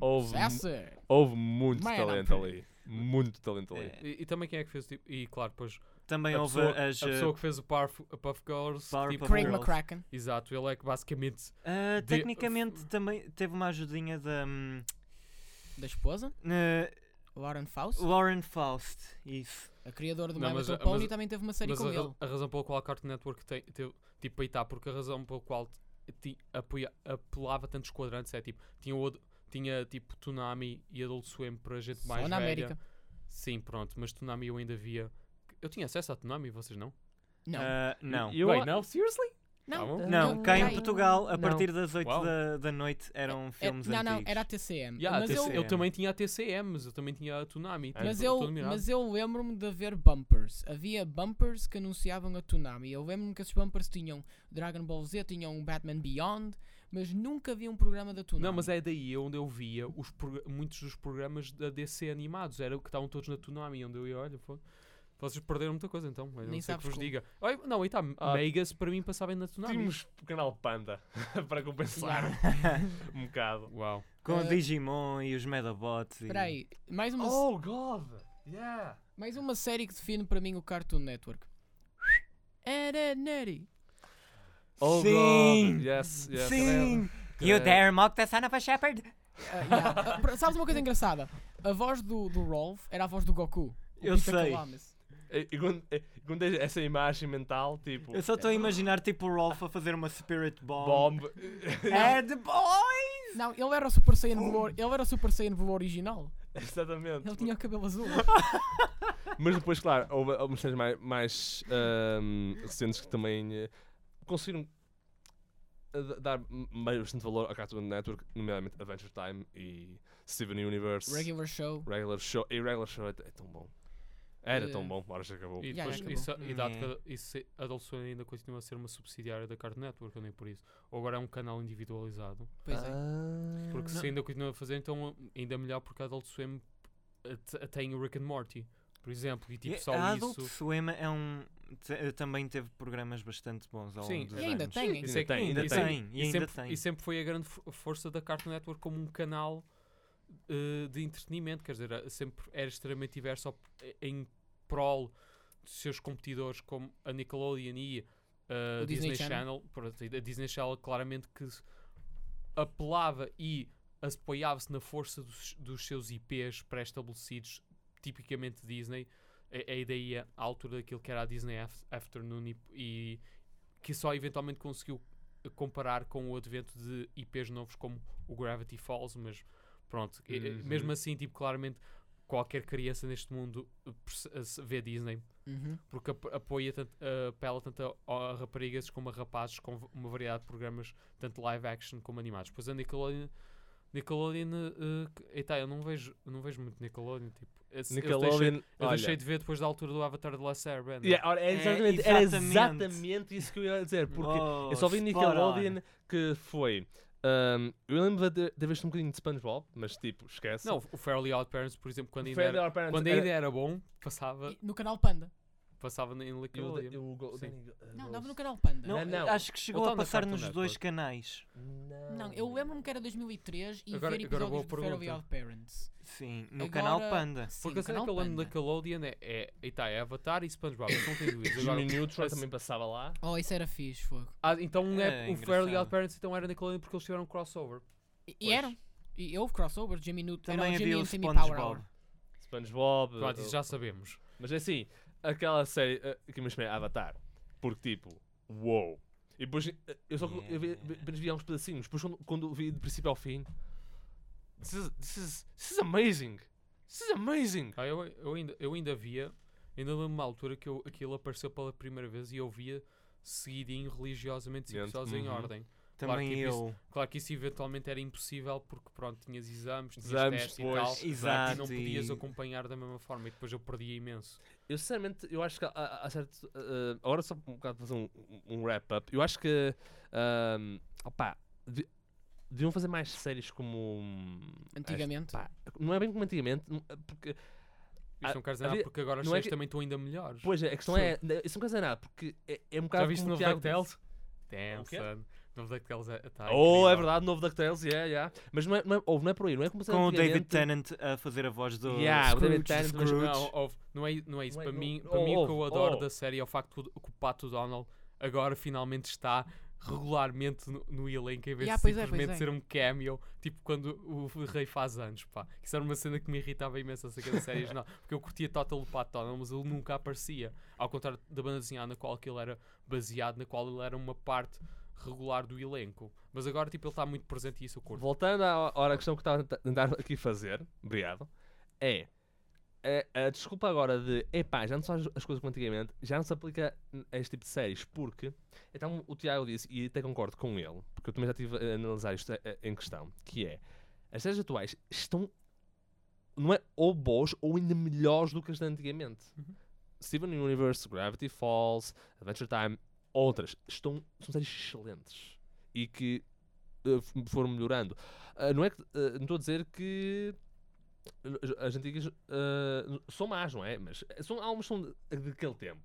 Houve, mu- Essa. houve muito Man, talento ali. Muito talento ali. É. E, e também quem é que fez tipo. E claro, depois Também a houve pessoa, as. a uh, pessoa que fez o Puff, a Puff Girls. Powerpuff tipo, Craig Girls. McCracken. Exato, ele é que basicamente. uh, de- tecnicamente também teve uma ajudinha da. hum, Da esposa, uh, Lauren Faust. Lauren Faust. Isso. A criadora do Não, My mas Little Pony também teve uma série Mas com a, ele. a razão pela qual a Cartoon Network tem, teve, tipo, aí está, porque a razão pela qual ti- apoia, apelava tantos quadrantes é tipo, tinha, o, tinha tipo Tsunami e Adult Swim para gente mais Só na velha. América. Sim, pronto, mas Tsunami eu ainda via. Eu tinha acesso a Tsunami, vocês não? Não. Uh, não. Eu, Wait, não? Seriously? Não. Não, não, cá em não. Portugal, a Não. partir das 8 Uau. da, da noite, eram É- filmes não, não, antigos. era a TCM. Yeah, mas, a eu, TC eu também tinha a TCM, mas eu também tinha a Tsunami. Ah, tipo, mas, eu, mas eu lembro-me de haver bumpers. Havia bumpers que anunciavam a Tsunami. Eu lembro-me que esses bumpers tinham Dragon Ball Z, tinham Batman Beyond, mas nunca havia um programa da Tsunami. Não, mas é daí onde eu via os muitos dos programas da DC animados. Era o que estavam todos na Tsunami, onde eu ia, olha, foda vocês perderam muita coisa então. Eu não Nem sei que vos como. diga. Olha, não, aí está. Ah. Megas para mim passavam na Tsunami. Tínhamos o canal Panda para compensar um bocado. Uau. Com o Eh, Digimon e os Medabots. e- Espera aí, mais uma, Oh God! Yeah! mais uma série que define para mim o Cartoon Network. Era Nutty. Oh Sim! God! Yes, yes. Sim! Que- You dare mock the son of a shepherd? Ah, yeah. Ah, pra- sabes uma coisa engraçada? A voz do, do Rolf era a voz do Goku. O Eu Peter sei. Kalamis. Quando, e, quando tens essa imagem mental, tipo. Eu só estou a imaginar tipo o Rolf a fazer uma Spirit Bomb. Bomb. É the boys! Não, ele era o Super Saiyan Blue, ele era o Super Saiyan Blue original. Exatamente. Ele tinha o cabelo azul. Mas depois, claro, houve algumas séries mais, mais ahm, recentes que também eh, conseguiram eh, dar bastante valor à Cartoon Network, nomeadamente Adventure Time e Steven Universe, Regular show. Regular Show. E Regular Show é, é tão bom. Era Eh, tão bom, agora já acabou. E depois, yeah, isso, e dado Yeah. que isso, Adult Swim ainda continua a ser uma subsidiária da Cartoon Network, ou nem por isso. Ou agora é um canal individualizado. Pois é. Ah. Porque Não. se ainda continua a fazer, então ainda é melhor porque a Adult Swim eh, te- tem o Rick and Morty, por exemplo. E tipo, E só a Adult isso. Swim é um. te- também teve programas bastante bons ao Sim, longo dos E ainda anos. tem. É que- tem, ainda e tem, sempre- e ainda sempre, tem. e sempre foi a grande fo- força da Cartoon Network como um canal eh, de entretenimento, quer dizer, eh, sempre era extremamente diverso op- em prol dos seus competidores como a Nickelodeon e eh, O Disney Disney, Channel. Channel. A Disney Channel claramente que apelava e apoiava-se na força dos, dos seus IPs pré-estabelecidos, tipicamente Disney, a, a ideia à altura daquilo que era a Disney Af- Afternoon e, e que só eventualmente conseguiu comparar com o advento de IPs novos como o Gravity Falls, mas pronto, Uhum. mesmo assim, tipo, claramente qualquer criança neste mundo eh, se- vê Disney Uhum. porque ap- apoia tanto, uh, apela tanto a, raparigas como a rapazes com uma variedade de programas, tanto live action como animados. Pois a Nickelodeon, Nickelodeon, uh, eita, eu não vejo, não vejo muito Nickelodeon, tipo, esse- eu deixei, Nickelodeon, eu deixei de ver depois da altura do Avatar de Last Airbender. Yeah, é É, exatamente, era exatamente. exatamente isso que eu ia dizer, porque Oh, eu só vi Nickelodeon on. que foi. Um, eu lembro de ter visto um bocadinho de SpongeBob, mas tipo, esquece. Não, o Fairly Odd Parents, por exemplo, quando, ainda era, quando era- ainda era bom, passava, E No canal Panda. passava em Nickelodeon. eu- uh, Não, dava no canal Panda. Não, Não, não. acho que chegou Ou a passar nos dois Network. canais. Não, eu lembro-me que era 2003 e Agora- ver agora episódios do Fairly. Odd Parents. Sim, no Agora- canal Panda. Sim, Porque a cena canal que eu lembro da. Nickelodeon é, é, eita, é Avatar e SpongeBob, isso não tem dúvidas. Agora, Jimmy Neutron também passava lá. Oh, isso era fixe, fogo. ah, então É, é, o Fairly. Odd Parents então era Nickelodeon porque eles tiveram um crossover. E, e eram. E houve crossover, Jimmy Neutron. Também era o Jimmy havia o SpongeBob. SpongeBob. Pronto, isso já sabemos. Mas é assim, aquela série uh, que me chamei Avatar. Porque tipo, uou. E depois uh, eu só eu vi, apenas vi uns pedacinhos. Depois quando, quando vi de princípio ao fim. This is, this is, this is amazing! This is amazing! Ah, eu, eu, ainda, eu ainda via, ainda lembro uma altura que eu, aquilo apareceu pela primeira vez e eu via seguidinho religiosamente, Dentro, episódios em uhum. ordem. Claro Também que eu. Claro que isso eventualmente era impossível porque pronto, tinhas exames, tinhas Exames testes e tal. Exato. E não podias e- acompanhar da mesma forma e depois eu perdia imenso. Eu sinceramente, eu acho que há, há certo. uh, agora só um bocado fazer um, um wrap-up. Eu acho que. Um, opá, deviam fazer mais séries como. hum, Antigamente. pá, não é bem como antigamente, porque. Isto não quer dizer havia- nada porque agora as é séries que- também estão ainda melhores. Pois é, a questão é. Isso não quer dizer nada, porque é, é um bocado. Já viste como no DuckTales? Damn, son. No DuckTales é, tá Oh, é verdade, novo DuckTales, yeah, yeah. Mas não é, não, é, ouve, não é por aí, não é como se Com o David Tennant a fazer a voz do Yeah, o David Scrooge, Tennant, mas Scrooge. Não, ouve, não, é, não é isso. Não é- para não- mim, oh, para mim o que eu adoro oh. da série é o facto que o Pato Donald agora finalmente está regularmente no, no elenco em vez Yeah, de é, simplesmente é. ser um cameo, tipo quando o rei faz anos, pá. Isso era uma cena que me irritava imenso acerca da série original, porque eu curtia total o Pato Donald, mas ele nunca aparecia. Ao contrário da banda desenhada na qual ele era baseado, na qual ele era uma parte regular do elenco. Mas agora, tipo, ele está muito presente e isso eu curto. Voltando à hora à questão que estava a tentar aqui fazer, obrigado, é a, a desculpa agora de epá, já não são as, as coisas como antigamente, já não se aplica a este tipo de séries, porque então o Tiago disse, e até concordo com ele, porque eu também já estive a analisar isto eh, em questão, que é as séries atuais estão não é ou boas ou ainda melhores do que as de antigamente. Uhum. Steven Universe, Gravity Falls, Adventure Time, outras, estão, são séries excelentes e que eh, f- foram melhorando. Ah, não é que ah, não estou a dizer que as- as antigas ah, são más, não é? Mas são, algumas são de- daquele tempo.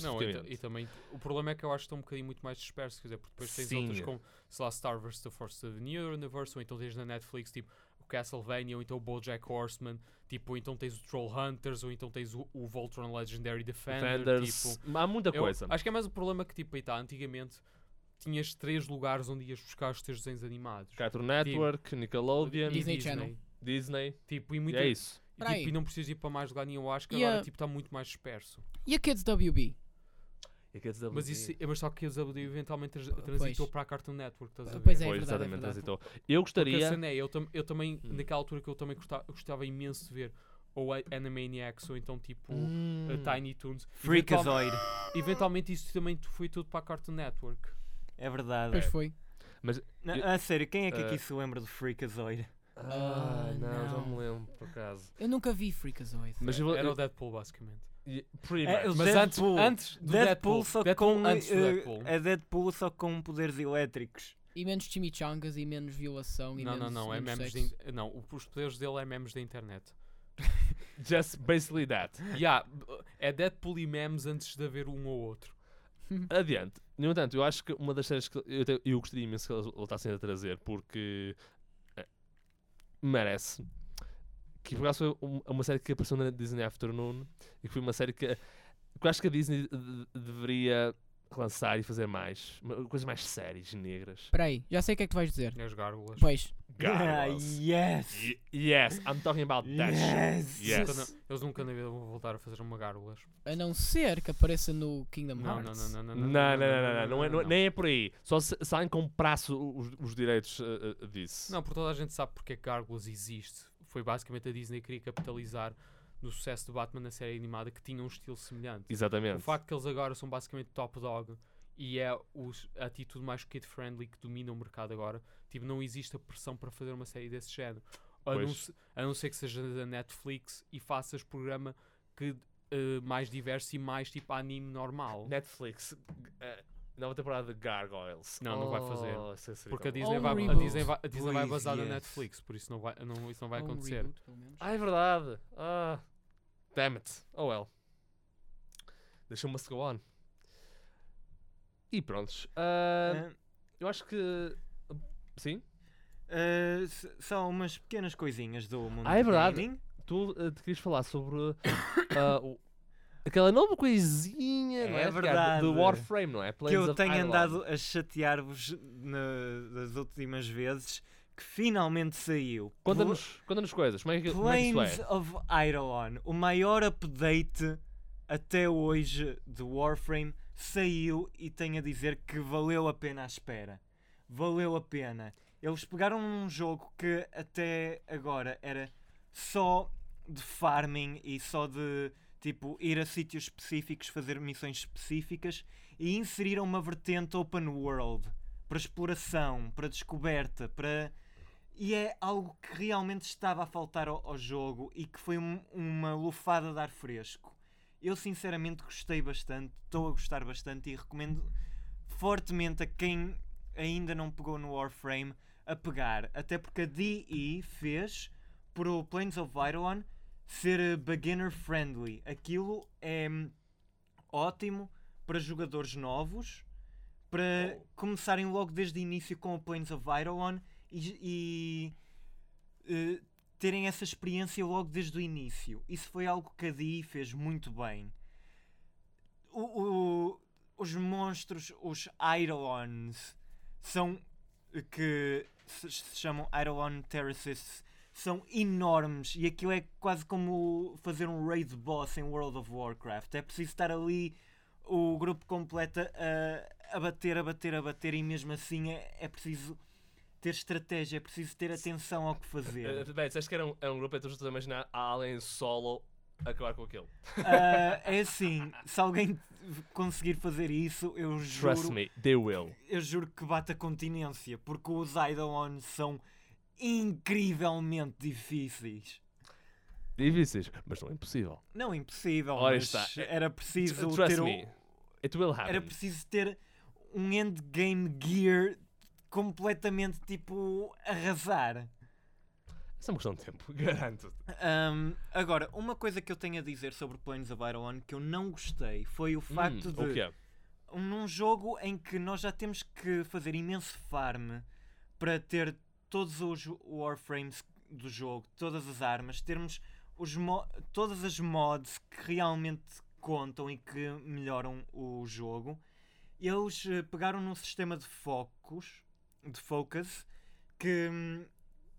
Não, e, e também o problema é que eu acho que estão um bocadinho muito mais dispersos, quer dizer, porque depois tens Sim. outras como, sei lá, Star vs. The Force of the New Universe, ou então tens na Netflix, tipo, o Castlevania, ou então o BoJack Horseman, tipo, ou então tens o Troll Hunters, ou então tens o, o Voltron Legendary Defender, Defenders, tipo... há muita eu coisa. acho que é mais o problema que, tipo, aí tá, antigamente tinhas três lugares onde ias buscar os teus desenhos animados. Cartoon Network, Nickelodeon, E Disney Channel. Disney, Tipo, e, e muito, é isso. e, tipo, e não precisas ir para mais lugar nenhum, eu acho que E agora, a- tipo, está muito mais disperso. E a Kids WB? E Mas, isso, mas só que a WD eventualmente trans- Pois. transitou para a Cartoon Network, estás a ver? Pois é, Pois, verdade, é exatamente, verdade. transitou. Eu Porque gostaria. cena é, eu, tam- eu também, Hum. naquela altura que eu também gostava, gostava imenso de ver ou a Animaniacs ou então tipo Hum. a Tiny Toons. Freakazoid. eventualmente isso também foi tudo para a Cartoon Network. É verdade. Pois foi. Na- Eu- a sério, quem é que aqui se lembra do Freakazoid? Ah, Ah, não, já não. me lembro, por acaso. Eu nunca vi Freakazoid. Mas eu. Era eu- o Deadpool basicamente. pretty É, Mas antes, Deadpool. antes do Deadpool, Deadpool, só Deadpool com antes do eh, Deadpool. é Deadpool só com poderes elétricos. E menos chimichangas e menos violação e Não, não, menos não, é menos de, não, o- os poderes dele é memes da internet. Just basically that. yeah, é Deadpool e memes antes de haver um ou outro. Adiante. No entanto, eu acho que uma das séries que eu, te- eu gostaria imenso que eles voltassem a trazer, porque merece. Que por acaso foi um- uma série que apareceu na Disney Afternoon e que foi uma série que, que eu acho que a Disney de- deveria relançar e fazer mais. ma- Coisas mais sérias, negras. Espera aí, já sei o que é que tu vais dizer. As gárgulas. Pois, Gargoyles. yes! Y- yes, I'm talking about that shit. Yes! Yes. Na- Eles nunca na vida vão voltar a fazer uma gárgulas. a não ser que apareça no Kingdom Não, não, Hearts. não, não, Não, não, não, não, não, não é- não é- nem é por aí. Só se, se alguém comprasse os, os direitos uh, uh, disso. Não, porque toda a gente sabe porque é que Gárgulas existe. Foi basicamente a Disney que queria capitalizar no sucesso de Batman na série animada que tinha um estilo semelhante. Exatamente. O facto que eles agora são basicamente top dog e é os- a atitude mais kid-friendly que domina o mercado agora. Tipo, não existe a pressão para fazer uma série desse género. A não, a não ser que seja da Netflix e faças programa que eh, mais diverso e mais tipo anime normal. Netflix, uh, nova temporada de Gargoyles. Não, não vai fazer. Oh, isso seria Porque a Disney, Oh, vai, a reboot. Disney vai, a Disney vai Please, basar na yes. Netflix, por isso não vai, não, isso não vai acontecer. reboot. Ah, é verdade. Ah, damn it. Oh well. Deixa o must go on. E prontos. Ah, Ah, eu acho que. Sim? ah, s- só umas pequenas coisinhas do mundo Ah, é verdade. Tu ah, te querias falar sobre ah, o- aquela nova coisinha não É é, verdade. do Warframe, não é? que Planes eu of tenho andado a chatear-vos na- das últimas vezes que finalmente saiu. Conta-nos conta coisas. Como é que, como é que Planes é? of Eidolon, o maior update até hoje de Warframe, saiu e tenho a dizer que valeu a pena a espera. Valeu a pena. Eles pegaram um jogo que até agora era só de farming e só de tipo ir a sítios específicos, fazer missões específicas e inseriram uma vertente open world para exploração, para descoberta, para e é algo que realmente estava a faltar ao, ao jogo e que foi um- uma lufada de ar fresco. Eu sinceramente gostei bastante, estou a gostar bastante e recomendo fortemente a quem ainda não pegou no Warframe a pegar, até porque a DE fez para o Planes of Eidolon ser eh, beginner friendly. Aquilo é hum, ótimo para jogadores novos, para começarem logo desde o início com o Planes of Eidolon e, e, eh, terem essa experiência logo desde o início. Isso foi algo que a DI fez muito bem. O- o- os monstros, os Eidolons, são que se, se chamam Eidolon Terraces, são enormes e aquilo é quase como fazer um raid boss em World of Warcraft. É preciso estar ali o grupo completo a, a bater, a bater, a bater e mesmo assim é, é preciso ter estratégia, é preciso ter atenção ao que Uh, fazer. bem, disseste que era um, era um grupo, então estou a imaginar alguém solo a acabar com aquilo. Ah, é assim, se alguém conseguir fazer isso, eu Trust juro, me, they will. eu juro que bate a continência, porque os Eidolon são incrivelmente difíceis. Difíceis, mas não é impossível. Não impossível, Ora mas está. era preciso Trust ter um, me, it will happen. era preciso ter um endgame gear completamente tipo arrasar. Isso é uma questão de tempo, garanto. Ahm, agora, uma coisa que eu tenho a dizer sobre Planes of Eidolon que eu não gostei foi o facto Hum, de O que é? um- num jogo em que nós já temos que fazer imenso farm para ter todos os warframes do jogo, todas as armas, termos os todas as mods que realmente contam e que melhoram o jogo. Eles eh, pegaram num sistema de focos, de focus, que hum,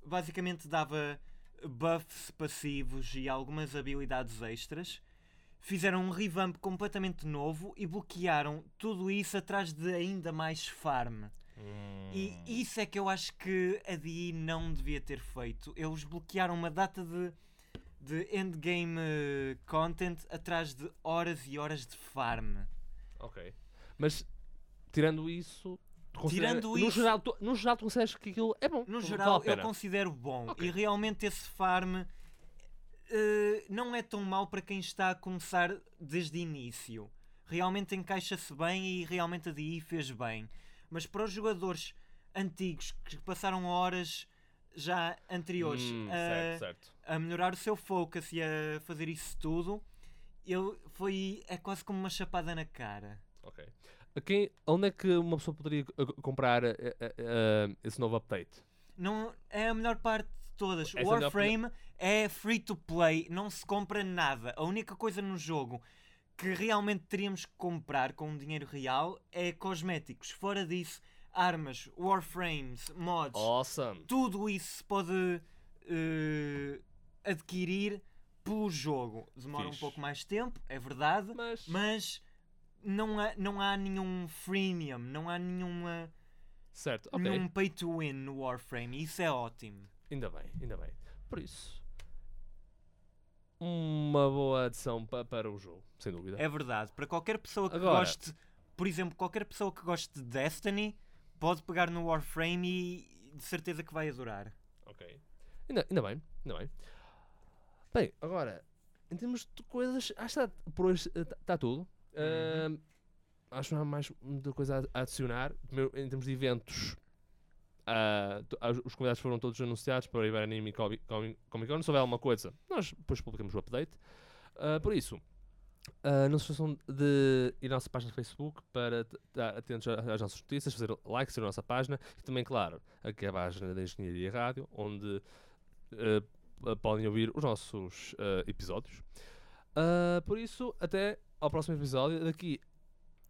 basicamente dava buffs passivos e algumas habilidades extras fizeram um revamp completamente novo e bloquearam tudo isso atrás de ainda mais farm. E Hum. isso é que eu acho que a DI não devia ter feito. Eles bloquearam uma data de, de endgame eh, content atrás de horas e horas de farm. Ok. Mas, tirando isso... Tirando no isso- Geral, tu, no geral, tu consideras que aquilo é bom? No geral, eu considero bom. Ok. E realmente esse farm eh, não é tão mau para quem está a começar desde o início. Realmente encaixa-se bem e realmente a DI fez bem. Mas para os jogadores antigos que passaram horas já anteriores Hum, a, certo, certo. a melhorar o seu focus e a fazer isso tudo, ele foi é quase como uma chapada na cara. Ok. Quem, onde é que uma pessoa poderia uh, comprar uh, uh, uh, esse novo update? Não é a melhor parte de todas. Essa é Warframe é free to play, não se compra nada. A única coisa no jogo que realmente teríamos que comprar com dinheiro real é cosméticos. Fora disso, armas, warframes, mods, Awesome. tudo isso se pode eh, adquirir pelo jogo. Demora Fixe. um pouco mais tempo, é verdade, Mas, mas não há, não há nenhum freemium, não há nenhuma, certo, ok. nenhum pay to win no Warframe. e Isso é ótimo. Ainda bem, ainda bem. Por isso, uma boa adição pa- para o jogo, sem dúvida. É verdade. Para qualquer pessoa que Agora- goste, por exemplo, qualquer pessoa que goste de Destiny, pode pegar no Warframe e de certeza que vai adorar. Ok. Ainda, ainda bem, ainda bem. Bem, agora, em termos de coisas, acho que está, por hoje está tudo. Ahm, acho que não há mais muita coisa a adicionar. Em termos de eventos, to- ah, os convidados foram todos anunciados para o Iberanime e Comi- Comi- Comic Con. Se houver alguma coisa, nós depois publicamos o update. Ah, por isso, ah, não se esqueçam de ir à nossa página do Facebook para estar atentos às nossas notícias, fazer like, seguir a nossa página e também, claro, aqui a página da Engenharia Rádio, onde podem ouvir os nossos episódios. Por isso, até ao próximo episódio. Daqui,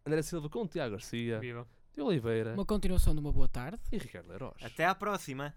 André Silva com Tiago Garcia, Viva. de Oliveira Uma continuação de uma boa tarde. e Ricardo Leiroz. Até à próxima!